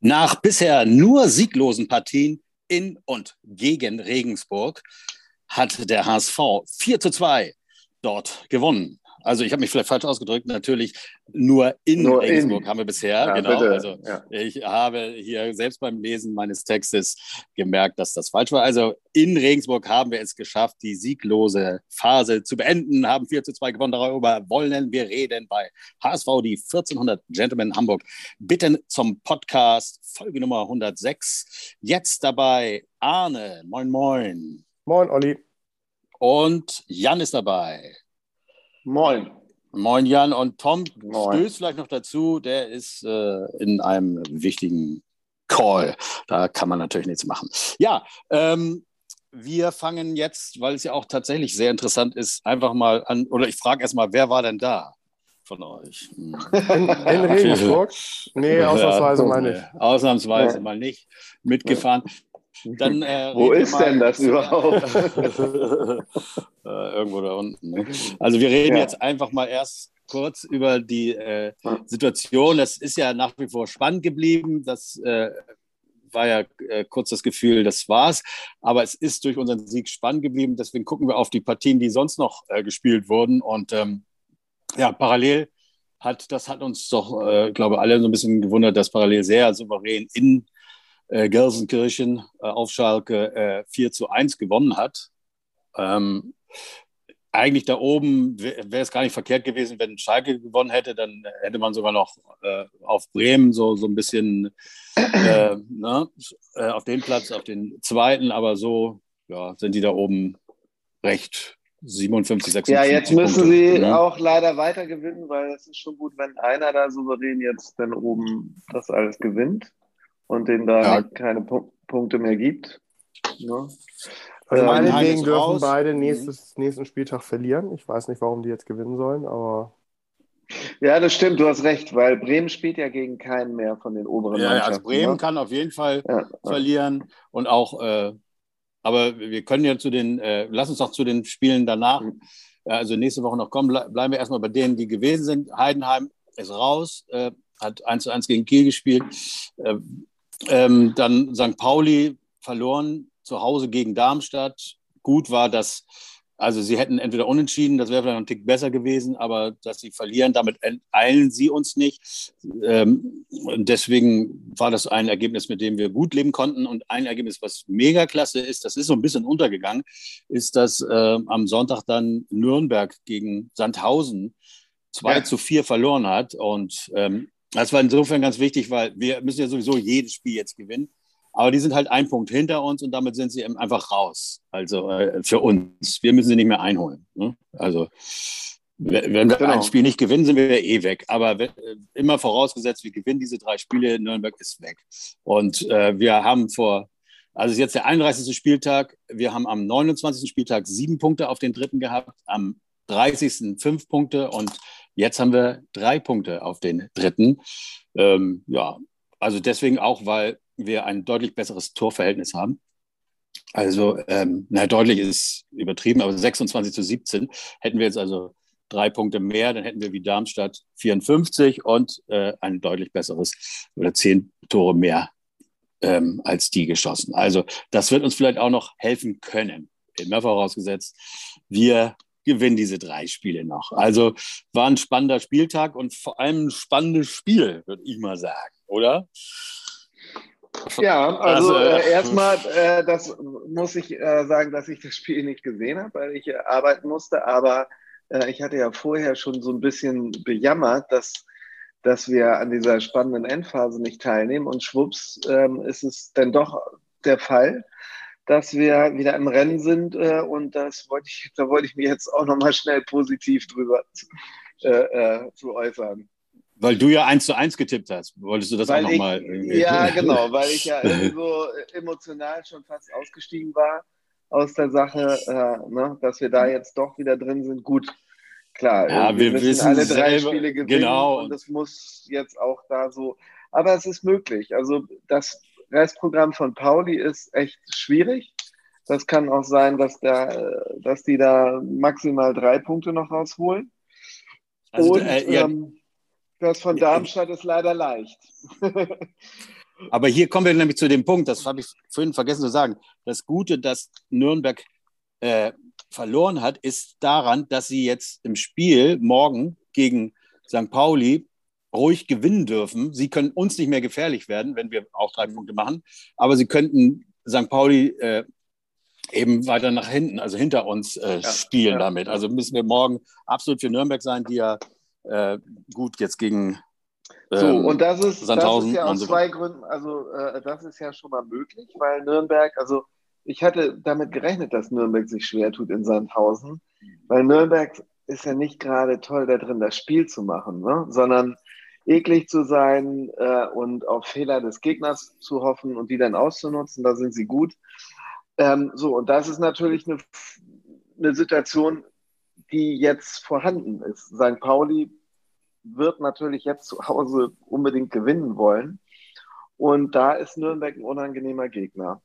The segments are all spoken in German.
Nach bisher nur sieglosen Partien in und gegen Regensburg hat der HSV 4 zu 2 dort gewonnen. Also ich habe mich vielleicht falsch ausgedrückt, natürlich nur in nur Regensburg in. haben wir bisher, ja, genau. Bitte. Also ja. ich habe hier selbst beim Lesen meines Textes gemerkt, dass das falsch war. Also in Regensburg haben wir es geschafft, die sieglose Phase zu beenden, haben 4 zu 2 gewonnen. Darüber wollen wir reden bei HSV, die 1400 Gentlemen Hamburg. Bitten zum Podcast, Folge Nummer 106. Jetzt dabei Arne. Moin, moin. Moin, Olli. Und Jan ist dabei. Moin. Moin Jan und Tom Moin. stößt vielleicht noch dazu, der ist äh, in einem wichtigen Call. Da kann man natürlich nichts machen. Ja, ähm, wir fangen jetzt, weil es ja auch tatsächlich sehr interessant ist, einfach mal an, oder ich frage erstmal, wer war denn da von euch? Hm. In, in Regensburg? Nee, ausnahmsweise ja, mal nicht. Ausnahmsweise ja. mal nicht mitgefahren. Dann, äh, Wo ist denn das überhaupt? äh, irgendwo da unten. Ne? Also wir reden ja. jetzt einfach mal erst kurz über die äh, Situation. Das ist ja nach wie vor spannend geblieben. Das äh, war ja äh, kurz das Gefühl, das war's. Aber es ist durch unseren Sieg spannend geblieben. Deswegen gucken wir auf die Partien, die sonst noch äh, gespielt wurden. Und ähm, ja, parallel hat, das hat uns doch, äh, glaube alle so ein bisschen gewundert, dass parallel sehr souverän in äh, Gelsenkirchen äh, auf Schalke äh, 4 zu 1 gewonnen hat. Ähm, eigentlich da oben wäre es gar nicht verkehrt gewesen, wenn Schalke gewonnen hätte, dann hätte man sogar noch äh, auf Bremen so, so ein bisschen äh, ne, äh, auf den Platz, auf den zweiten, aber so ja, sind die da oben recht 57, 56. Ja, jetzt müssen Punkte, sie ne? auch leider weiter gewinnen, weil es ist schon gut, wenn einer da souverän jetzt dann oben das alles gewinnt und denen da ja. halt keine P Punkte mehr gibt. Ne? Also äh, meinetwegen dürfen raus. beide mhm. nächstes, nächsten Spieltag verlieren. Ich weiß nicht, warum die jetzt gewinnen sollen, aber. Ja, das stimmt, du hast recht, weil Bremen spielt ja gegen keinen mehr von den oberen ja, Mannschaften. Ja, also Bremen ne? kann auf jeden Fall ja, verlieren und auch, äh, aber wir können ja zu den, äh, lass uns doch zu den Spielen danach, mhm. also nächste Woche noch kommen, bleiben wir erstmal bei denen, die gewesen sind. Heidenheim ist raus, äh, hat 1 zu 1 gegen Kiel gespielt. Äh, ähm, dann St. Pauli verloren zu Hause gegen Darmstadt. Gut war, dass, also sie hätten entweder unentschieden, das wäre vielleicht ein Tick besser gewesen, aber dass sie verlieren, damit eilen sie uns nicht. Ähm, deswegen war das ein Ergebnis, mit dem wir gut leben konnten. Und ein Ergebnis, was mega klasse ist, das ist so ein bisschen untergegangen, ist, dass äh, am Sonntag dann Nürnberg gegen Sandhausen 2 ja. zu 4 verloren hat. Und ähm, das war insofern ganz wichtig, weil wir müssen ja sowieso jedes Spiel jetzt gewinnen. Aber die sind halt ein Punkt hinter uns und damit sind sie eben einfach raus. Also äh, für uns. Wir müssen sie nicht mehr einholen. Ne? Also wenn wir genau. ein Spiel nicht gewinnen, sind wir eh weg. Aber wenn, äh, immer vorausgesetzt, wir gewinnen diese drei Spiele, Nürnberg ist weg. Und äh, wir haben vor, also ist jetzt der 31. Spieltag, wir haben am 29. Spieltag sieben Punkte auf den dritten gehabt, am 30. fünf Punkte und jetzt haben wir drei Punkte auf den dritten. Ähm, ja, also deswegen auch, weil wir ein deutlich besseres Torverhältnis haben. Also, ähm, na, deutlich ist übertrieben, aber 26 zu 17 hätten wir jetzt also drei Punkte mehr, dann hätten wir wie Darmstadt 54 und äh, ein deutlich besseres oder zehn Tore mehr ähm, als die geschossen. Also das wird uns vielleicht auch noch helfen können. Immer vorausgesetzt, wir gewinnen diese drei Spiele noch. Also war ein spannender Spieltag und vor allem ein spannendes Spiel, würde ich mal sagen, oder? Ja, also, also äh, erstmal, äh, das muss ich äh, sagen, dass ich das Spiel nicht gesehen habe, weil ich arbeiten musste, aber äh, ich hatte ja vorher schon so ein bisschen bejammert, dass, dass wir an dieser spannenden Endphase nicht teilnehmen und schwupps ähm, ist es dann doch der Fall, dass wir wieder im Rennen sind äh, und das wollte ich, da wollte ich mich jetzt auch nochmal schnell positiv drüber äh, zu äußern. Weil du ja eins zu eins getippt hast. Wolltest du das weil auch nochmal? Ja, genau, weil ich ja so emotional schon fast ausgestiegen war aus der Sache, äh, ne, dass wir da jetzt doch wieder drin sind. Gut, klar, ja, wir, wir müssen alle drei selber, Spiele gewinnen genau. und es muss jetzt auch da so. Aber es ist möglich. Also das Restprogramm von Pauli ist echt schwierig. Das kann auch sein, dass, der, dass die da maximal drei Punkte noch rausholen. Also, und, äh, ja, ähm, das von Darmstadt ist leider leicht. Aber hier kommen wir nämlich zu dem Punkt, das habe ich vorhin vergessen zu sagen. Das Gute, dass Nürnberg äh, verloren hat, ist daran, dass sie jetzt im Spiel morgen gegen St. Pauli ruhig gewinnen dürfen. Sie können uns nicht mehr gefährlich werden, wenn wir auch drei Punkte machen, aber sie könnten St. Pauli äh, eben weiter nach hinten, also hinter uns äh, ja, spielen ja. damit. Also müssen wir morgen absolut für Nürnberg sein, die ja äh, gut jetzt gegen ähm, so, und das ist, das ist ja aus so zwei Gründen, also äh, das ist ja schon mal möglich, weil Nürnberg, also ich hatte damit gerechnet, dass Nürnberg sich schwer tut in Sandhausen, weil Nürnberg ist ja nicht gerade toll da drin, das Spiel zu machen, ne? sondern eklig zu sein äh, und auf Fehler des Gegners zu hoffen und die dann auszunutzen, da sind sie gut. Ähm, so, und das ist natürlich eine, eine Situation, die jetzt vorhanden ist. St. Pauli wird natürlich jetzt zu Hause unbedingt gewinnen wollen. Und da ist Nürnberg ein unangenehmer Gegner.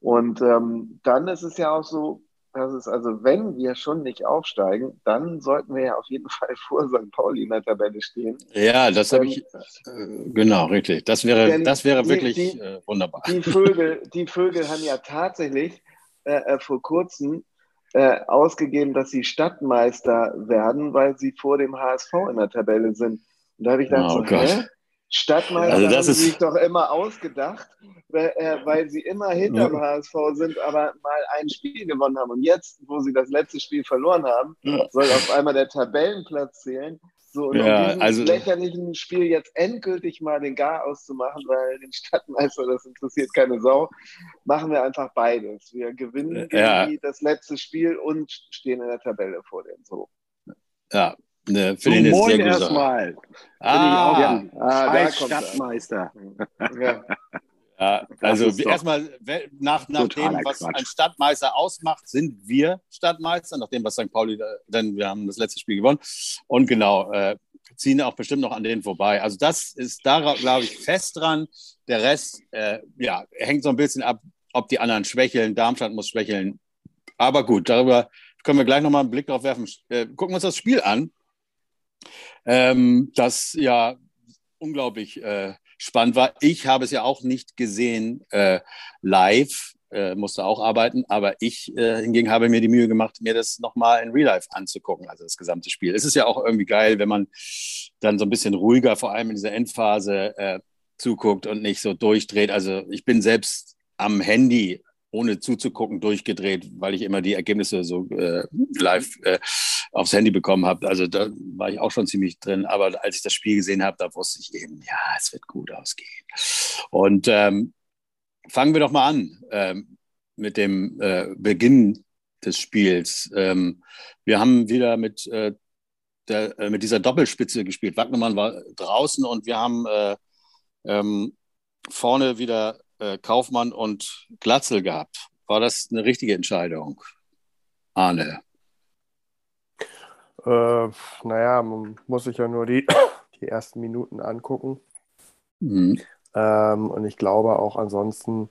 Und ähm, dann ist es ja auch so, dass es also, wenn wir schon nicht aufsteigen, dann sollten wir ja auf jeden Fall vor St. Pauli in der Tabelle stehen. Ja, das habe ich, äh, genau, richtig. Das wäre, das wäre die, wirklich die, äh, wunderbar. Die Vögel, die Vögel haben ja tatsächlich äh, äh vor kurzem äh, ausgegeben, dass sie Stadtmeister werden, weil sie vor dem HSV in der Tabelle sind. Und da habe ich gedacht, oh, so, Gott. Stadtmeister also das haben sie sich doch immer ausgedacht, weil, äh, weil sie immer hinter dem HSV sind, aber mal ein Spiel gewonnen haben. Und jetzt, wo sie das letzte Spiel verloren haben, ja. soll auf einmal der Tabellenplatz zählen. So, und ja, um diesem also, lächerlichen Spiel jetzt endgültig mal den Gar auszumachen, weil den Stadtmeister, das interessiert keine Sau, machen wir einfach beides. Wir gewinnen ja. das letzte Spiel und stehen in der Tabelle vor denen. So. Ja, ne, für so, den moin erstmal. Ah, ja. ah, Stadtmeister. Ja. Ja, also erstmal, nach, nach dem, was Quatsch. ein Stadtmeister ausmacht, sind wir Stadtmeister, nach dem, was St. Pauli, denn wir haben das letzte Spiel gewonnen. Und genau, äh, ziehen auch bestimmt noch an denen vorbei. Also das ist da, glaube ich, fest dran. Der Rest, äh, ja, hängt so ein bisschen ab, ob die anderen schwächeln. Darmstadt muss schwächeln. Aber gut, darüber können wir gleich nochmal einen Blick drauf werfen. Äh, gucken wir uns das Spiel an. Ähm, das ja unglaublich äh, spannend war. Ich habe es ja auch nicht gesehen äh, live, äh, musste auch arbeiten, aber ich äh, hingegen habe mir die Mühe gemacht, mir das nochmal in Real Life anzugucken, also das gesamte Spiel. Es ist ja auch irgendwie geil, wenn man dann so ein bisschen ruhiger, vor allem in dieser Endphase, äh, zuguckt und nicht so durchdreht. Also ich bin selbst am Handy ohne zuzugucken, durchgedreht, weil ich immer die Ergebnisse so äh, live äh, aufs Handy bekommen habe. Also da war ich auch schon ziemlich drin. Aber als ich das Spiel gesehen habe, da wusste ich eben, ja, es wird gut ausgehen. Und ähm, fangen wir doch mal an ähm, mit dem äh, Beginn des Spiels. Ähm, wir haben wieder mit, äh, der, äh, mit dieser Doppelspitze gespielt. Wagnermann war draußen und wir haben äh, ähm, vorne wieder äh, Kaufmann und Glatzel gehabt. War das eine richtige Entscheidung, Arne? Äh, naja, man muss sich ja nur die, die ersten Minuten angucken. Mhm. Ähm, und ich glaube auch ansonsten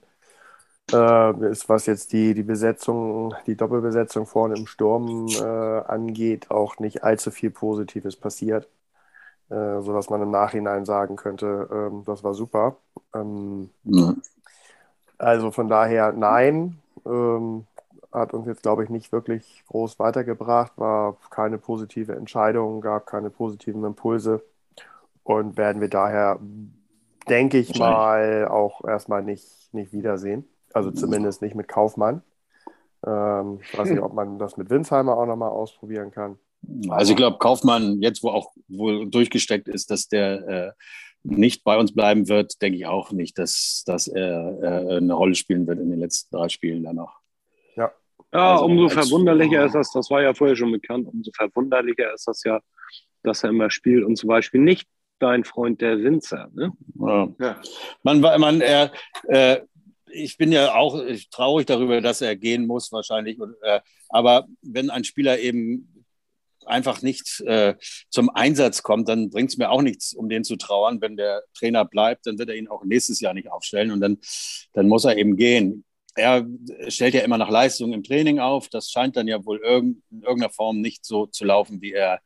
äh, ist, was jetzt die, die Besetzung, die Doppelbesetzung vorne im Sturm äh, angeht, auch nicht allzu viel Positives passiert. Äh, sodass man im Nachhinein sagen könnte, ähm, das war super. Ähm, mhm. Also von daher nein. Ähm, hat uns jetzt, glaube ich, nicht wirklich groß weitergebracht, war keine positive Entscheidung, gab keine positiven Impulse und werden wir daher, denke ich mal, auch erstmal nicht, nicht wiedersehen. Also zumindest nicht mit Kaufmann. Ähm, ich weiß nicht, ob man das mit Winsheimer auch nochmal ausprobieren kann. Also ich glaube, Kaufmann, jetzt wo auch wohl durchgesteckt ist, dass der äh, nicht bei uns bleiben wird, denke ich auch nicht, dass, dass er äh, eine Rolle spielen wird in den letzten drei Spielen danach. Ja, ja also umso verwunderlicher ist das, das war ja vorher schon bekannt, umso verwunderlicher ist das ja, dass er immer spielt und zum Beispiel nicht dein Freund der Winzer. Ne? Ja. ja. Man, man, er, äh, ich bin ja auch traurig darüber, dass er gehen muss wahrscheinlich. Äh, aber wenn ein Spieler eben einfach nicht äh, zum Einsatz kommt, dann bringt es mir auch nichts, um den zu trauern. Wenn der Trainer bleibt, dann wird er ihn auch nächstes Jahr nicht aufstellen und dann, dann muss er eben gehen. Er stellt ja immer nach Leistung im Training auf. Das scheint dann ja wohl irg in irgendeiner Form nicht so zu laufen, wie er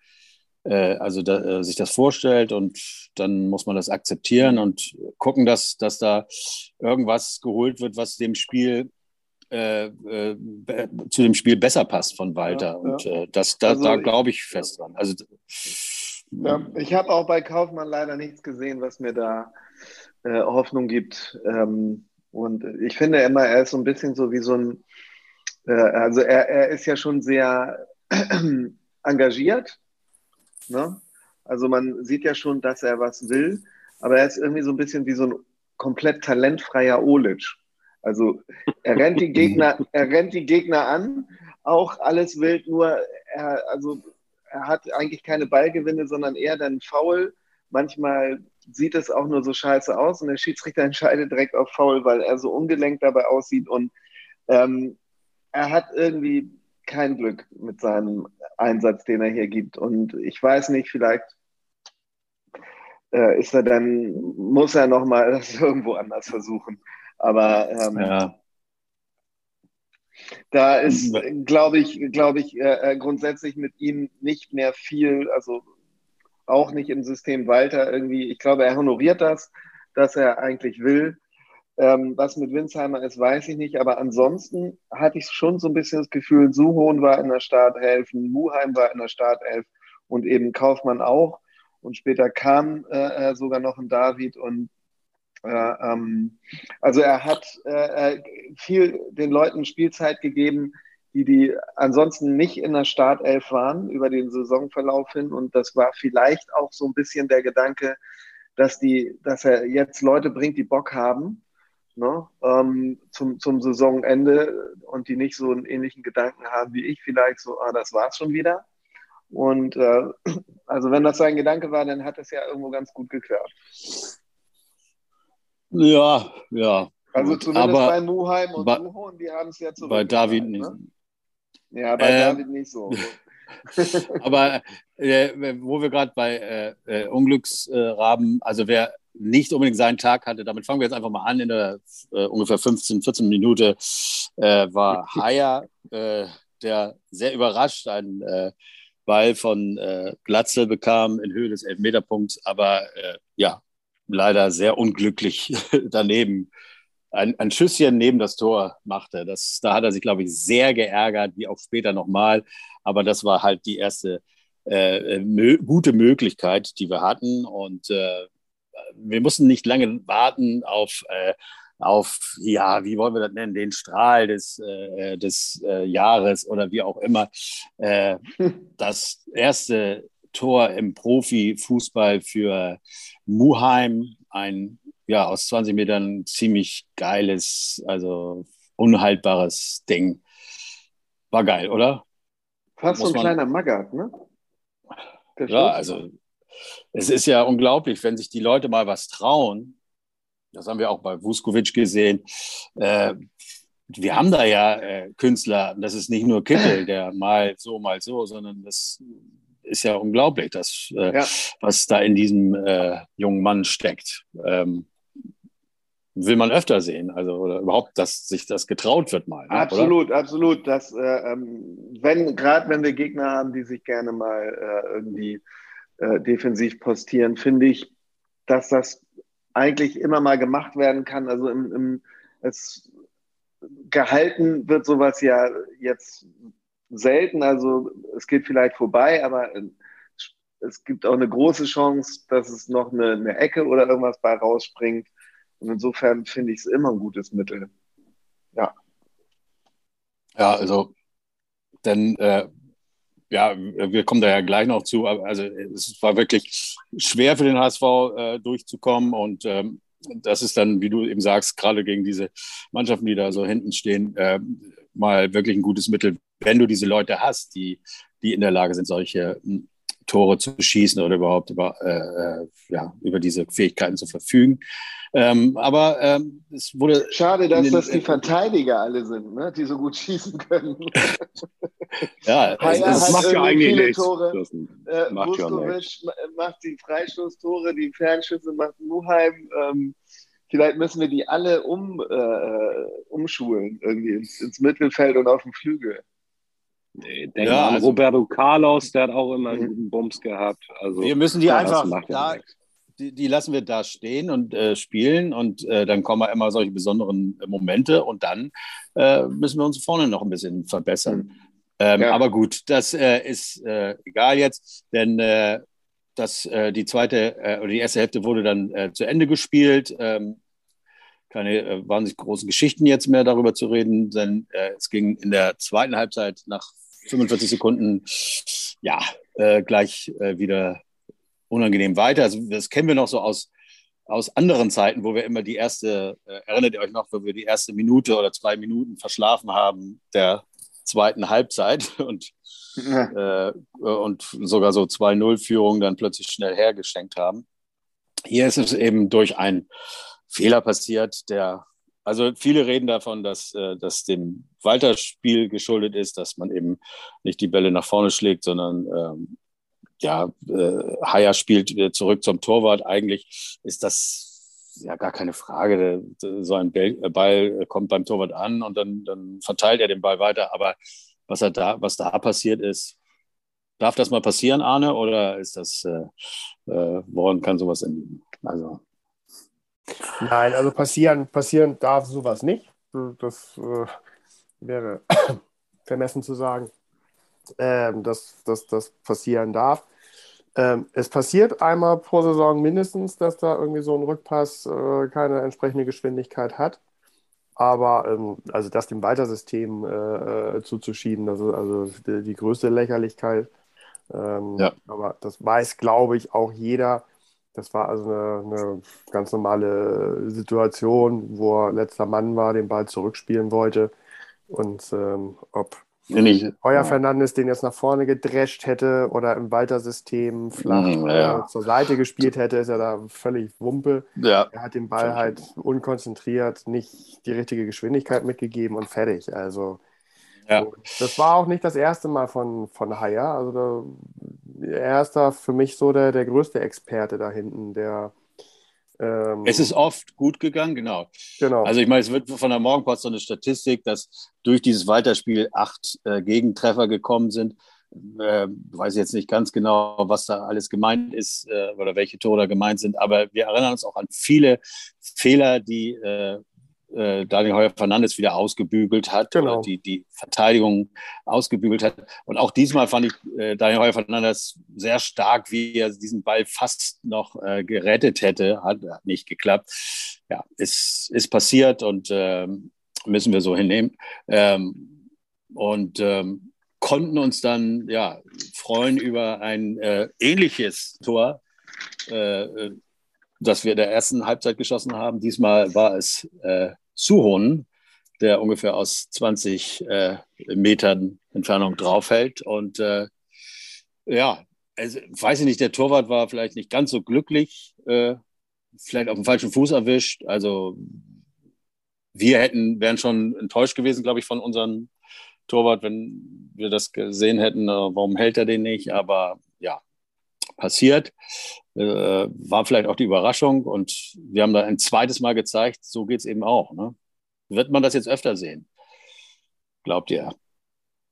äh, also da, äh, sich das vorstellt und dann muss man das akzeptieren und gucken, dass, dass da irgendwas geholt wird, was dem Spiel äh, äh, zu dem Spiel besser passt von Walter. Ja, und ja. Äh, das, da, also, da glaube ich fest dran. Also, ja, ich habe auch bei Kaufmann leider nichts gesehen, was mir da äh, Hoffnung gibt. Ähm, und ich finde immer, er ist so ein bisschen so wie so ein, äh, also er, er ist ja schon sehr engagiert. Ne? Also man sieht ja schon, dass er was will, aber er ist irgendwie so ein bisschen wie so ein komplett talentfreier Olic. Also er rennt die Gegner, er rennt die Gegner an, auch alles wild, nur er, also er hat eigentlich keine Ballgewinne, sondern eher dann faul. Manchmal sieht es auch nur so scheiße aus und der Schiedsrichter entscheidet direkt auf faul, weil er so ungelenkt dabei aussieht und ähm, er hat irgendwie kein Glück mit seinem Einsatz, den er hier gibt. Und ich weiß nicht, vielleicht äh, ist er dann, muss er nochmal das irgendwo anders versuchen. Aber ähm, ja. da ist, glaube ich, glaube ich, äh, äh, grundsätzlich mit ihm nicht mehr viel, also auch nicht im System Walter irgendwie. Ich glaube, er honoriert das, dass er eigentlich will. Ähm, was mit Winsheimer ist, weiß ich nicht. Aber ansonsten hatte ich schon so ein bisschen das Gefühl, Suhohn war in der Startelf, Muheim war in der Startelf und eben Kaufmann auch. Und später kam äh, äh sogar noch ein David und also er hat äh, äh, viel den Leuten Spielzeit gegeben, die die ansonsten nicht in der Startelf waren über den Saisonverlauf hin. Und das war vielleicht auch so ein bisschen der Gedanke, dass, die, dass er jetzt Leute bringt, die Bock haben ne, ähm, zum, zum Saisonende und die nicht so einen ähnlichen Gedanken haben wie ich, vielleicht so, ah, das war's schon wieder. Und äh, also wenn das sein Gedanke war, dann hat es ja irgendwo ganz gut geklappt. Ja, ja. Also zumindest Aber bei Muheim und bei, Muhon, die haben es ja zurück. Bei David ne? nicht. Ja, bei äh, David nicht so. Aber äh, wo wir gerade bei äh, äh Unglücksraben, also wer nicht unbedingt seinen Tag hatte. Damit fangen wir jetzt einfach mal an. In der äh, ungefähr 15, 14 Minute äh, war Haya, äh, der sehr überrascht einen äh, Ball von äh, Glatzel bekam in Höhe des Elfmeterpunkts, aber äh, ja, leider sehr unglücklich daneben ein, ein Schüsschen neben das Tor machte. Das, da hat er sich, glaube ich, sehr geärgert, wie auch später nochmal. Aber das war halt die erste äh, mö gute Möglichkeit, die wir hatten. Und äh, wir mussten nicht lange warten auf, äh, auf, ja, wie wollen wir das nennen, den Strahl des, äh, des äh, Jahres oder wie auch immer. Äh, das erste Tor im Profifußball für Muheim, ein ja, aus 20 Metern ziemlich geiles, also unhaltbares Ding. War geil, oder? Fast so ein kleiner Magath, ne? ja, also es ist ja unglaublich, wenn sich die Leute mal was trauen. Das haben wir auch bei Vuskovic gesehen. Äh, wir haben da ja äh, Künstler, das ist nicht nur Kittel, der mal so, mal so, sondern das ist ja unglaublich, das, äh, ja. was da in diesem äh, jungen Mann steckt. Ähm, will man öfter sehen, also oder überhaupt, dass sich das getraut wird mal. Ne, absolut, oder? absolut. Das, äh, ähm, wenn gerade wenn wir Gegner haben, die sich gerne mal äh, irgendwie äh, defensiv postieren, finde ich, dass das eigentlich immer mal gemacht werden kann. Also im, im es, gehalten wird sowas ja jetzt selten. Also es geht vielleicht vorbei, aber es gibt auch eine große Chance, dass es noch eine, eine Ecke oder irgendwas bei rausspringt. Und insofern finde ich es immer ein gutes Mittel. Ja. Ja, also, denn äh, ja, wir kommen da ja gleich noch zu. Also es war wirklich schwer für den HSV äh, durchzukommen und ähm, das ist dann, wie du eben sagst, gerade gegen diese Mannschaften, die da so hinten stehen, äh, mal wirklich ein gutes Mittel, wenn du diese Leute hast, die, die in der Lage sind, solche hm, Tore zu schießen oder überhaupt über, äh, äh, ja, über diese Fähigkeiten zu verfügen. Ähm, aber ähm, es wurde. Schade, dass den, das die Verteidiger alle sind, ne? die so gut schießen können. ja, es, es macht ja eigentlich nichts. Tore. Äh, macht, ja macht die Freistoßtore, die Fernschüsse macht Muheim. Ähm, vielleicht müssen wir die alle um, äh, umschulen, irgendwie ins, ins Mittelfeld und auf dem Flügel. Denk ja, also, Roberto Carlos, der hat auch immer einen guten Bums gehabt. Also, wir müssen die einfach, da, die, die, lassen wir da stehen und äh, spielen und äh, dann kommen immer solche besonderen Momente und dann äh, müssen wir uns vorne noch ein bisschen verbessern. Mhm. Ähm, ja. Aber gut, das äh, ist äh, egal jetzt, denn äh, das, äh, die zweite äh, oder die erste Hälfte wurde dann äh, zu Ende gespielt. Ähm, keine äh, wahnsinnig großen Geschichten jetzt mehr darüber zu reden, denn äh, es ging in der zweiten Halbzeit nach 45 Sekunden ja äh, gleich wieder unangenehm weiter. Also das kennen wir noch so aus aus anderen Zeiten, wo wir immer die erste, erinnert ihr euch noch, wo wir die erste Minute oder zwei Minuten verschlafen haben der zweiten Halbzeit und ja. äh, und sogar so 2-0-Führungen dann plötzlich schnell hergeschenkt haben. Hier ist es eben durch einen Fehler passiert, der, also viele reden davon, dass äh, das dem Walter-Spiel geschuldet ist, dass man eben nicht die Bälle nach vorne schlägt, sondern ähm, ja, äh, Haier spielt zurück zum Torwart. Eigentlich ist das ja gar keine Frage. So ein Ball kommt beim Torwart an und dann, dann verteilt er den Ball weiter. Aber was, er da, was da passiert ist. Darf das mal passieren, Arne, oder ist das, äh, äh, woran kann sowas enden? Also. Nein, also passieren, passieren darf sowas nicht. Das äh, wäre vermessen zu sagen, ähm, dass, dass das passieren darf. Ähm, es passiert einmal pro Saison mindestens, dass da irgendwie so ein Rückpass äh, keine entsprechende Geschwindigkeit hat. Aber ähm, also das dem Weitersystem äh, äh, zuzuschieben, das ist also die, die größte Lächerlichkeit. Ähm, ja. Aber das weiß, glaube ich, auch jeder. Das war also eine, eine, ganz normale Situation, wo er letzter Mann war, den Ball zurückspielen wollte. Und ähm, ob nicht, Euer. Fernandes den jetzt nach vorne gedrescht hätte oder im Walter-System flach mhm, ja. zur Seite gespielt hätte, ist er da völlig Wumpe. Ja. Er hat den Ball halt unkonzentriert, nicht die richtige Geschwindigkeit mitgegeben und fertig. Also ja. das war auch nicht das erste Mal von, von Haier. Also da, er ist da für mich so der, der größte Experte da hinten, der ähm, es ist oft gut gegangen, genau. genau. Also ich meine, es wird von der Morgenpost so eine Statistik, dass durch dieses Weiterspiel acht äh, Gegentreffer gekommen sind. Äh, weiß jetzt nicht ganz genau, was da alles gemeint ist äh, oder welche Tore da gemeint sind, aber wir erinnern uns auch an viele Fehler, die äh, äh, Daniel Heuer Fernandes wieder ausgebügelt hat, genau. die, die Verteidigung ausgebügelt hat. Und auch diesmal fand ich äh, Daniel Heuer Fernandes sehr stark, wie er diesen Ball fast noch äh, gerettet hätte. Hat, hat, nicht geklappt. Ja, ist, ist passiert und ähm, müssen wir so hinnehmen. Ähm, und ähm, konnten uns dann ja, freuen über ein äh, ähnliches Tor. Äh, äh das wir in der ersten Halbzeit geschossen haben. Diesmal war es äh, Suhon, der ungefähr aus 20 äh, Metern Entfernung draufhält. Und äh, ja, also, weiß ich nicht, der Torwart war vielleicht nicht ganz so glücklich, äh, vielleicht auf dem falschen Fuß erwischt. Also wir hätten, wären schon enttäuscht gewesen, glaube ich, von unserem Torwart, wenn wir das gesehen hätten, äh, warum hält er den nicht? Aber ja, passiert. Äh, war vielleicht auch die Überraschung und wir haben da ein zweites Mal gezeigt, so geht es eben auch. Ne? Wird man das jetzt öfter sehen? Glaubt ihr?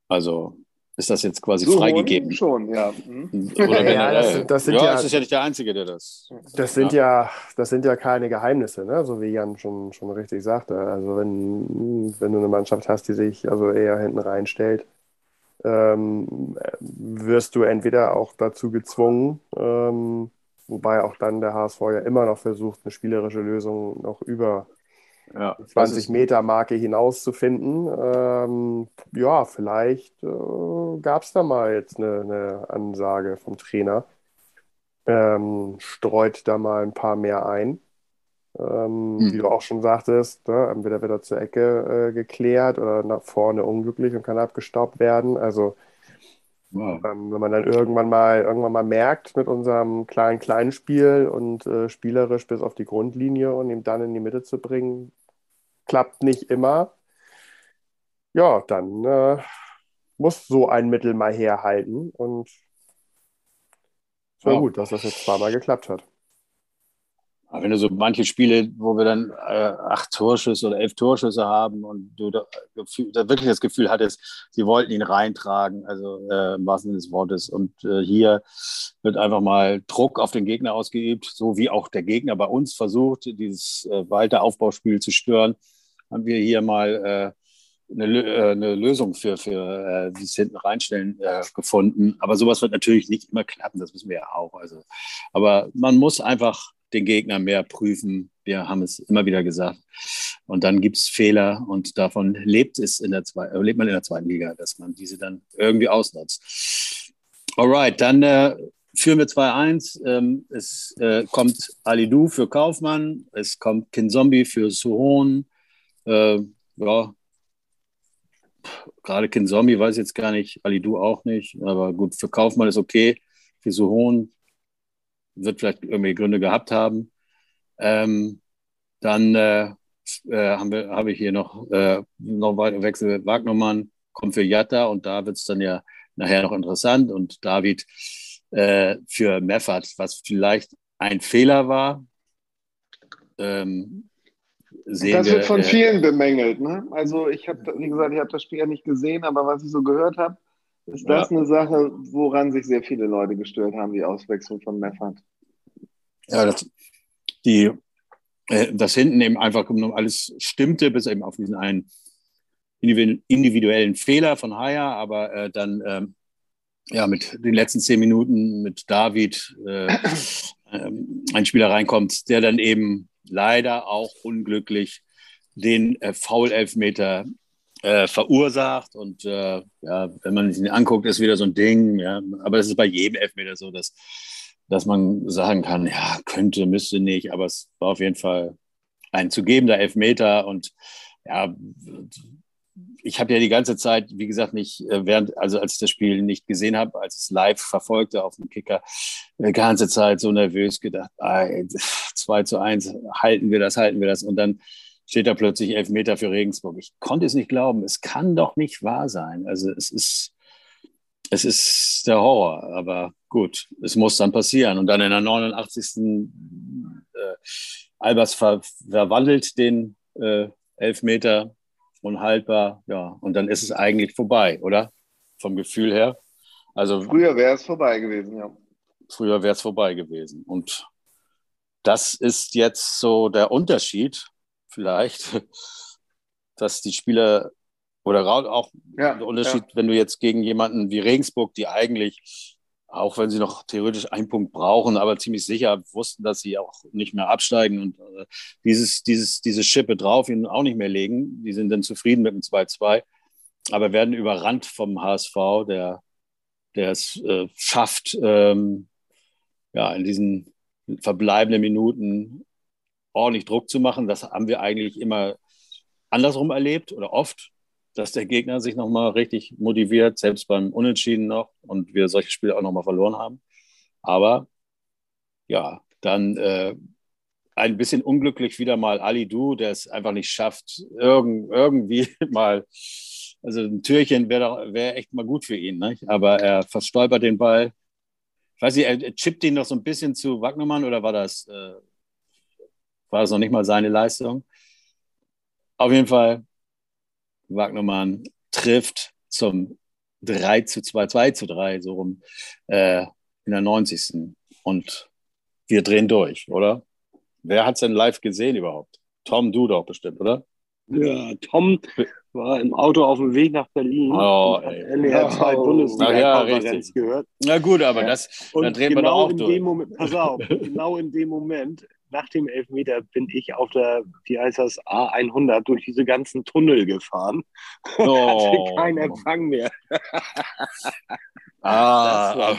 Also ist das jetzt quasi so freigegeben? Schon, ja. Oder ja, das, das, sind ja, ja, das ist ja nicht der Einzige, der das. Das sind ja, ja das sind ja keine Geheimnisse, ne? so wie Jan schon, schon richtig sagte. Also wenn, wenn du eine Mannschaft hast, die sich also eher hinten reinstellt, ähm, wirst du entweder auch dazu gezwungen, ähm, wobei auch dann der HSV ja immer noch versucht, eine spielerische Lösung noch über ja, 20 Meter Marke hinaus zu finden. Ähm, ja, vielleicht äh, gab es da mal jetzt eine, eine Ansage vom Trainer. Ähm, streut da mal ein paar mehr ein. Ähm, hm. Wie du auch schon sagtest, ne, entweder wird er zur Ecke äh, geklärt oder nach vorne unglücklich und kann abgestaubt werden. Also wow. ähm, wenn man dann irgendwann mal irgendwann mal merkt mit unserem kleinen kleinen Spiel und äh, spielerisch bis auf die Grundlinie und ihn dann in die Mitte zu bringen, klappt nicht immer. Ja, dann äh, muss so ein Mittel mal herhalten und es war wow. gut, dass das jetzt zweimal geklappt hat. Aber wenn du so manche Spiele, wo wir dann äh, acht Torschüsse oder elf Torschüsse haben und du da, da, wirklich das Gefühl hattest, sie wollten ihn reintragen, also äh, im wahrsten Sinne des Wortes. Und äh, hier wird einfach mal Druck auf den Gegner ausgeübt, so wie auch der Gegner bei uns versucht, dieses äh, weiter Aufbauspiel zu stören. Haben wir hier mal äh, eine, äh, eine, Lösung für, für äh, dieses hinten reinstellen äh, gefunden. Aber sowas wird natürlich nicht immer klappen, das wissen wir ja auch. Also, aber man muss einfach den Gegner mehr prüfen. Wir haben es immer wieder gesagt. Und dann gibt es Fehler und davon lebt es in der zwei, äh, lebt man in der zweiten Liga, dass man diese dann irgendwie ausnutzt. Alright, dann äh, führen wir 2-1. Ähm, es äh, kommt Alidou für Kaufmann, es kommt Kinzombie für Suhon. Äh, ja, gerade Kinzombie weiß ich jetzt gar nicht, Alidou auch nicht, aber gut, für Kaufmann ist okay. Für Suhon wird vielleicht irgendwie Gründe gehabt haben. Ähm, dann äh, äh, haben wir, habe ich hier noch, äh, noch weiter Wechsel Wagnermann, kommt für Jatta und da wird es dann ja nachher noch interessant und David äh, für Meffert, was vielleicht ein Fehler war. Ähm, das wir, wird von äh, vielen bemängelt. Ne? Also ich habe, wie gesagt, ich habe das Spiel ja nicht gesehen, aber was ich so gehört habe, ist das ja. eine Sache, woran sich sehr viele Leute gestört haben, die Auswechslung von Meffert? Ja, das, die, äh, das hinten eben einfach alles stimmte, bis eben auf diesen einen individuellen Fehler von Haya, aber äh, dann ähm, ja mit den letzten zehn Minuten mit David äh, äh, ein Spieler reinkommt, der dann eben leider auch unglücklich den äh, Foul-Elfmeter äh, verursacht. Und äh, ja, wenn man ihn anguckt, ist wieder so ein Ding. Ja. Aber es ist bei jedem Elfmeter so, dass, dass man sagen kann, ja, könnte, müsste nicht. Aber es war auf jeden Fall ein zu gebender Elfmeter. Und ja, ich habe ja die ganze Zeit, wie gesagt, nicht äh, während, also als ich das Spiel nicht gesehen habe, als ich es live verfolgte auf dem Kicker, die ganze Zeit so nervös gedacht, 2 zu 1, halten wir das, halten wir das. Und dann steht da plötzlich elf Meter für Regensburg. Ich konnte es nicht glauben. Es kann doch nicht wahr sein. Also es ist, es ist der Horror. Aber gut, es muss dann passieren. Und dann in der 89. Äh, Albers ver verwandelt den äh, Elfmeter unhaltbar. Ja, und dann ist es eigentlich vorbei, oder? Vom Gefühl her. Also, früher wäre es vorbei gewesen, ja. Früher wäre es vorbei gewesen. Und das ist jetzt so der Unterschied vielleicht, dass die Spieler oder auch ja, der Unterschied, ja. wenn du jetzt gegen jemanden wie Regensburg, die eigentlich, auch wenn sie noch theoretisch einen Punkt brauchen, aber ziemlich sicher wussten, dass sie auch nicht mehr absteigen und äh, dieses, dieses, diese Schippe drauf ihnen auch nicht mehr legen. Die sind dann zufrieden mit dem 2-2, aber werden überrannt vom HSV, der, der es äh, schafft, ähm, ja, in diesen verbleibenden Minuten ordentlich Druck zu machen. Das haben wir eigentlich immer andersrum erlebt oder oft, dass der Gegner sich nochmal richtig motiviert, selbst beim Unentschieden noch und wir solche Spiele auch nochmal verloren haben. Aber ja, dann äh, ein bisschen unglücklich wieder mal Ali Du, der es einfach nicht schafft, irgend, irgendwie mal, also ein Türchen wäre wär echt mal gut für ihn, ne? aber er verstolpert den Ball. Ich weiß nicht, er chippt ihn noch so ein bisschen zu Wagnermann oder war das äh, war das noch nicht mal seine Leistung. Auf jeden Fall, Wagnermann trifft zum 3 zu 2, 2 zu 3, so rum, äh, in der 90. Und wir drehen durch, oder? Wer hat es denn live gesehen überhaupt? Tom, du doch bestimmt, oder? Ja, Tom war im Auto auf dem Weg nach Berlin. Oh, ey. NDR 2 oh. Bundesliga-Konferenz ja, gehört. Na gut, aber das, da drehen genau wir doch auch durch. Moment, pass auf, genau in dem Moment nach dem Elfmeter bin ich auf der, wie heißt das, A100 durch diese ganzen Tunnel gefahren. Oh. hatte keinen Empfang mehr. ah,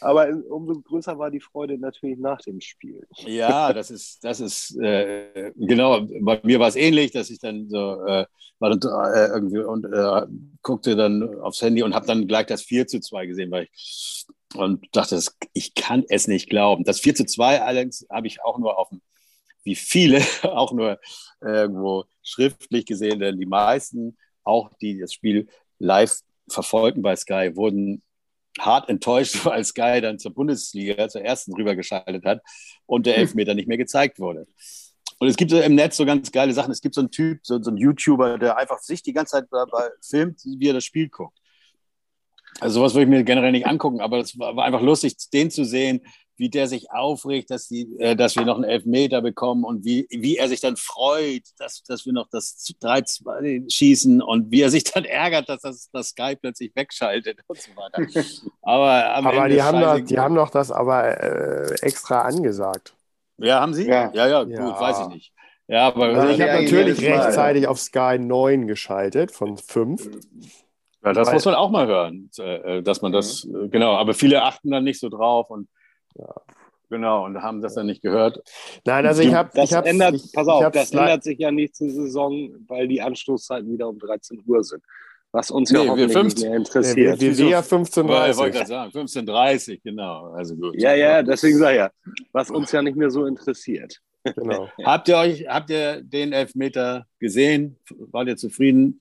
aber umso größer war die Freude natürlich nach dem Spiel. Ja, das ist, das ist äh, genau, bei mir war es ähnlich, dass ich dann so äh, war dann, äh, irgendwie und äh, guckte dann aufs Handy und habe dann gleich das 4 zu 2 gesehen, weil ich und dachte, ich kann es nicht glauben. Das 4 zu 2 allerdings habe ich auch nur auf dem, wie viele, auch nur irgendwo schriftlich gesehen, denn die meisten, auch die das Spiel live verfolgten bei Sky, wurden hart enttäuscht als Sky dann zur Bundesliga, zur ersten rübergeschaltet hat und der Elfmeter nicht mehr gezeigt wurde. Und es gibt so im Netz so ganz geile Sachen. Es gibt so einen Typ, so, so einen YouTuber, der einfach sich die ganze Zeit dabei filmt, wie er das Spiel guckt. Also sowas würde ich mir generell nicht angucken, aber es war, einfach lustig, den zu sehen, wie der sich aufregt, dass, die, äh, dass wir noch einen Elfmeter bekommen und wie, wie er sich dann freut, dass, dass wir noch das 3-2 schießen und wie er sich dann ärgert, dass das, das Sky plötzlich wegschaltet und so weiter. Aber, aber die, haben doch, die haben doch das aber äh, extra angesagt. Ja, haben sie? Ja, ja, ja gut, ja. weiß ich nicht. Ja, aber also ich habe natürlich rechtzeitig auf Sky 9 geschaltet von 5. Ja, das Weil, muss man auch mal hören, äh, dass man das, mhm. genau, aber viele achten dann nicht so drauf und ja. Genau, und haben das dann nicht gehört. Nein, also ich habe. Das ich ändert, ich, pass auf, das ändert sich ja nicht zur Saison, weil die Anstoßzeiten wieder um 13 Uhr sind. Was uns nee, ja hoffentlich 15, nicht mehr interessiert. Wir, wir, wir 15.30 Ich wollte gerade sagen, 15.30 genau. Also gut. Ja, ja, deswegen sage ich ja, was uns ja nicht mehr so interessiert. Genau. habt ihr euch, habt ihr den Elfmeter gesehen? Wart ihr zufrieden?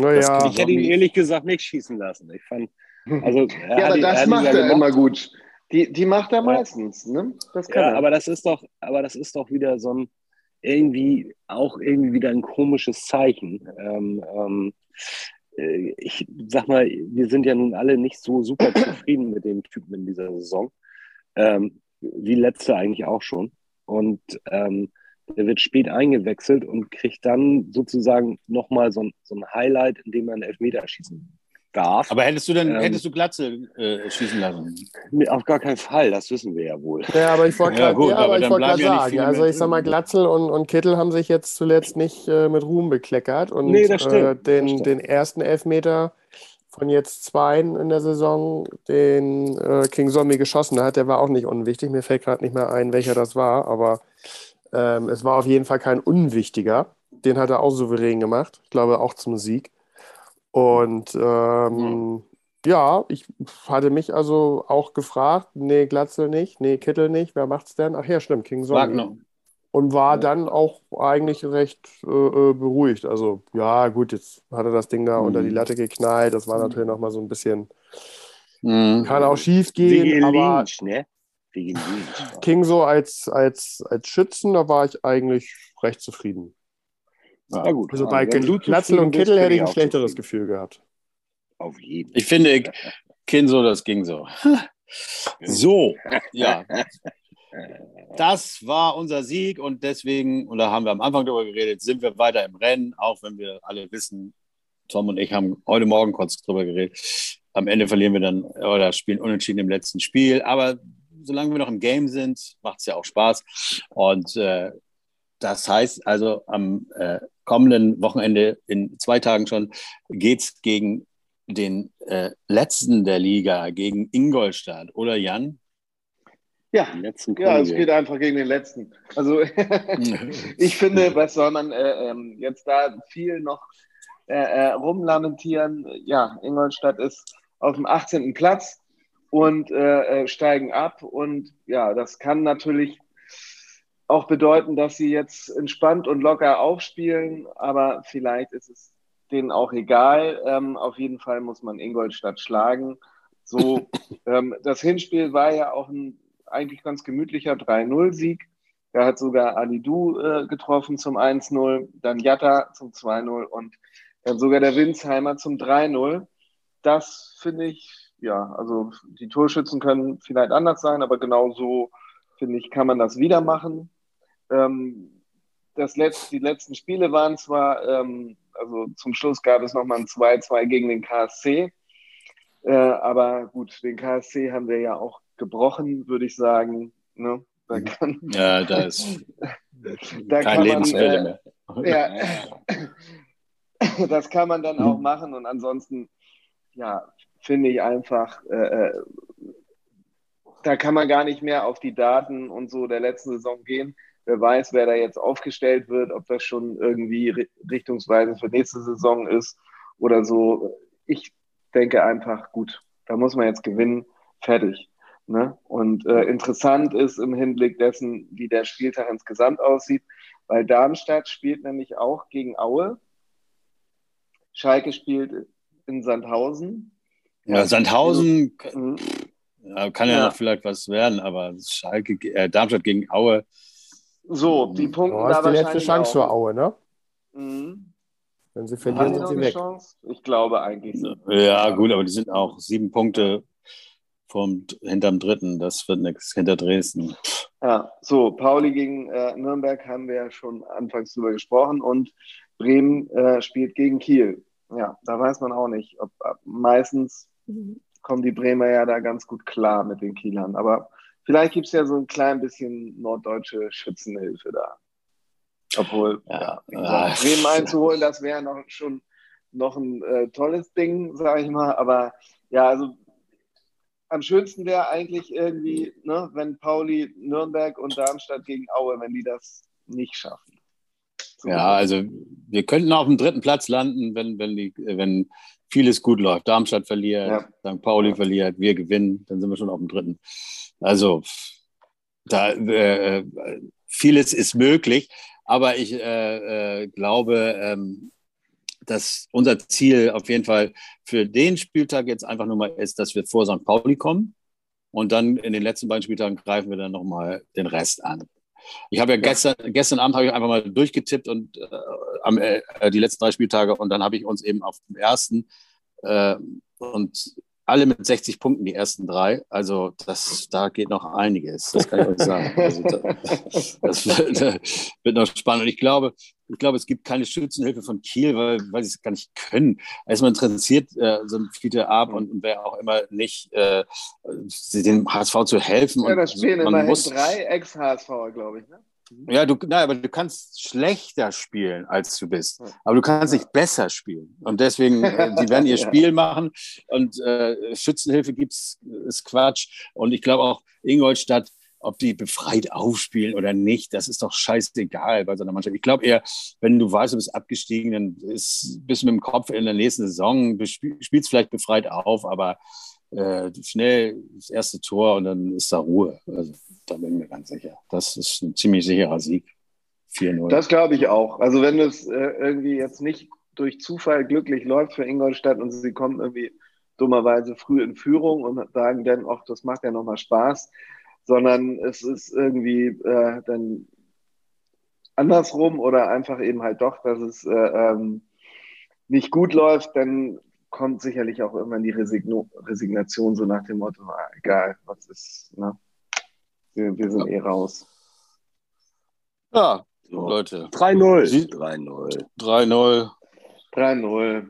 Naja, ich hätte ihn ehrlich gesagt nicht schießen lassen. Ich fand, also, ja, aber das macht er immer gut. Die, die macht er meistens, ne? Das kann ja, er. aber das ist doch, aber das ist doch wieder so ein irgendwie auch irgendwie wieder ein komisches Zeichen. Ähm, ähm, äh, ich sag mal, wir sind ja nun alle nicht so super zufrieden mit dem Typen in dieser Saison. Ähm, wie letzte eigentlich auch schon. Und ähm, der wird spät eingewechselt und kriegt dann sozusagen nochmal so, so ein Highlight, indem er einen Elfmeter schießen darf. Aber hättest du denn, ähm, hättest du Glatze äh, schießen lassen? Auf gar keinen Fall, das wissen wir ja wohl. Ja, aber ich wollte ja, gerade ja, wollt ja sagen, also ich sag mal, Glatzel und, und Kittel haben sich jetzt zuletzt nicht äh, mit Ruhm bekleckert und nee, äh, den, den ersten Elfmeter von jetzt zwei in der Saison, den äh, King Zombie geschossen hat, der war auch nicht unwichtig. Mir fällt gerade nicht mehr ein, welcher das war, aber ähm, es war auf jeden Fall kein unwichtiger. Den hat er auch souverän gemacht. Ich glaube auch zum Sieg. Und ähm, mhm. ja, ich hatte mich also auch gefragt, nee, Glatzel nicht, nee, Kittel nicht, wer macht's denn? Ach ja, stimmt, King. Wagner. Und war ja. dann auch eigentlich recht äh, äh, beruhigt. Also, ja, gut, jetzt hat er das Ding da mhm. unter die mhm. Latte geknallt. Das war mhm. natürlich nochmal so ein bisschen. Mhm. Kann auch schief gehen. Aber Lynch, ne? Wegen Lynch. King so als, als, als Schützen, da war ich eigentlich recht zufrieden. Ja, gut. Also bei Glatzel und Kittel hätte ich ein schlechteres Gefühl gehabt. Auf jeden Fall. Ich finde, Kinso, das ging so. so, ja. Das war unser Sieg und deswegen, und da haben wir am Anfang darüber geredet, sind wir weiter im Rennen, auch wenn wir alle wissen, Tom und ich haben heute Morgen kurz darüber geredet. Am Ende verlieren wir dann oder spielen unentschieden im letzten Spiel. Aber solange wir noch im Game sind, macht es ja auch Spaß. Und äh, das heißt also, am äh, kommenden Wochenende, in zwei Tagen schon, geht es gegen den äh, letzten der Liga, gegen Ingolstadt, oder Jan? Ja, ja, es geht einfach gegen den letzten. Also ich finde, was soll man äh, ähm, jetzt da viel noch äh, äh, rumlamentieren? Ja, Ingolstadt ist auf dem 18. Platz und äh, äh, steigen ab. Und ja, das kann natürlich auch bedeuten, dass sie jetzt entspannt und locker aufspielen, aber vielleicht ist es denen auch egal. Ähm, auf jeden Fall muss man Ingolstadt schlagen. So, ähm, das Hinspiel war ja auch ein eigentlich ganz gemütlicher 3-0-Sieg. Da hat sogar Alidou äh, getroffen zum 1-0, dann Jatta zum 2-0 und dann sogar der Winsheimer zum 3-0. Das finde ich, ja, also die Torschützen können vielleicht anders sein, aber genau so, finde ich, kann man das wieder machen. Ähm, das letzte, die letzten Spiele waren zwar, ähm, also zum Schluss gab es nochmal ein 2-2 gegen den KSC, äh, aber gut, den KSC haben wir ja auch gebrochen, würde ich sagen. Ne? Da kann, ja, da ist da kein Lebenswelle äh, mehr. Ja, das kann man dann auch machen und ansonsten, ja, finde ich einfach, äh, äh, da kann man gar nicht mehr auf die Daten und so der letzten Saison gehen. Wer weiß, wer da jetzt aufgestellt wird, ob das schon irgendwie richtungsweisend für nächste Saison ist oder so. Ich denke einfach, gut, da muss man jetzt gewinnen, fertig. Ne? Und äh, interessant ist im Hinblick dessen, wie der Spieltag insgesamt aussieht, weil Darmstadt spielt nämlich auch gegen Aue. Schalke spielt in Sandhausen. Ja, Sandhausen mhm. ja, kann ja, ja, noch vielleicht was werden, aber Schalke, äh, Darmstadt gegen Aue. So, die Punkte. Du hast die letzte Chance für Aue, ne? Mhm. Wenn sie verlieren, sind sie weg. Chance? Ich glaube eigentlich. So. Ja, gut, aber die sind auch sieben Punkte vom, hinterm dritten. Das wird nichts hinter Dresden. Ja, so, Pauli gegen äh, Nürnberg haben wir ja schon anfangs drüber gesprochen und Bremen äh, spielt gegen Kiel. Ja, da weiß man auch nicht. Ob, meistens kommen die Bremer ja da ganz gut klar mit den Kielern. Aber vielleicht gibt es ja so ein klein bisschen norddeutsche Schützenhilfe da. Obwohl, ja, ja Bremen einzuholen, das wäre noch schon noch ein äh, tolles Ding, sage ich mal. Aber ja, also am schönsten wäre eigentlich irgendwie, ne, wenn Pauli, Nürnberg und Darmstadt gegen Aue, wenn die das nicht schaffen. Ja, also wir könnten auf dem dritten Platz landen, wenn, wenn, die, wenn vieles gut läuft. Darmstadt verliert, ja. St. Pauli ja. verliert, wir gewinnen, dann sind wir schon auf dem dritten. Also da äh, vieles ist möglich, aber ich äh, äh, glaube, ähm, dass unser Ziel auf jeden Fall für den Spieltag jetzt einfach nur mal ist, dass wir vor St. Pauli kommen und dann in den letzten beiden Spieltagen greifen wir dann nochmal den Rest an. Ich habe ja, Gestern, gestern Abend habe ich einfach mal durchgetippt und äh, am, äh, die letzten drei Spieltage und dann habe ich uns eben auf dem ersten äh, und alle mit 60 Punkten, die ersten drei. Also das, da geht noch einiges, das kann ich euch sagen. Also das, das wird, wird, noch spannend. Und ich glaube, ich glaube, es gibt keine Schützenhilfe von Kiel, weil, weil sie es gar nicht können. Erstmal interessiert äh, so ein Fiete Ab und, und, wer auch immer nicht, äh, dem HSV zu helfen. Ja, das spielen immerhin muss, drei Ex-HSV, glaube ich. Ne? Mhm. Ja, du, nein, aber du kannst schlechter spielen, als du bist. Aber du kannst nicht besser spielen. Und deswegen, äh, die werden ihr Spiel machen und äh, Schützenhilfe gibt's, ist Quatsch. Und ich glaube auch, Ingolstadt, ob die befreit aufspielen oder nicht, das ist doch scheißegal bei so einer Mannschaft. Ich glaube eher, wenn du weißt, du bist abgestiegen, dann ist, bist du mit dem Kopf in der nächsten Saison, spielst vielleicht befreit auf, aber äh, schnell das erste Tor und dann ist da Ruhe. Also, da bin ich mir ganz sicher. Das ist ein ziemlich sicherer Sieg. 4-0. Das glaube ich auch. Also wenn es äh, irgendwie jetzt nicht durch Zufall glücklich läuft für Ingolstadt und sie kommen irgendwie dummerweise früh in Führung und sagen dann, ach, das macht ja nochmal Spaß, sondern es ist irgendwie äh, dann andersrum oder einfach eben halt doch, dass es äh, ähm, nicht gut läuft, dann kommt sicherlich auch irgendwann die Resigno Resignation so nach dem Motto, ah, egal, was ist, ne? Wir, wir sind ja. eh raus. Ja, so. Leute. 3-0. 3-0. 3-0. 3-0.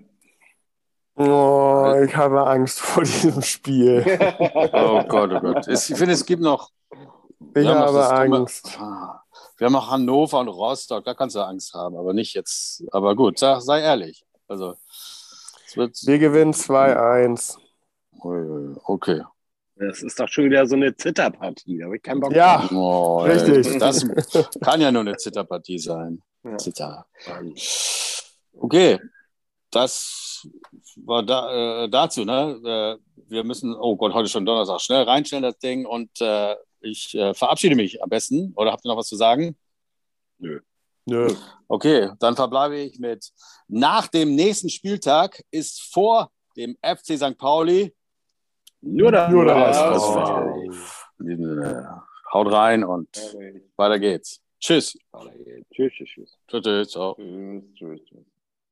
Oh, ich habe Angst vor diesem Spiel. oh Gott, oh Gott. ich finde, es gibt noch. Ich habe Angst. Dumme, ah, wir haben auch Hannover und Rostock, da kannst du Angst haben, aber nicht jetzt. Aber gut, sei, sei ehrlich. Also, wir gewinnen 2-1. Okay. Das ist doch schon wieder so eine Zitterpartie. Da habe ich keinen Bock Ja, oh, richtig. Das kann ja nur eine Zitterpartie sein. Ja. Zitter. Okay, das war da, äh, dazu. Ne? Äh, wir müssen, oh Gott, heute schon Donnerstag, schnell reinstellen das Ding und äh, ich äh, verabschiede mich am besten. Oder habt ihr noch was zu sagen? Nö. Nö. Okay, dann verbleibe ich mit nach dem nächsten Spieltag ist vor dem FC St. Pauli nur der, nur der Haut rein und weiter geht's. Tschüss. Tschüss, tschüss, tschüss. Tschüss, tschüss. Tschüss, tschüss.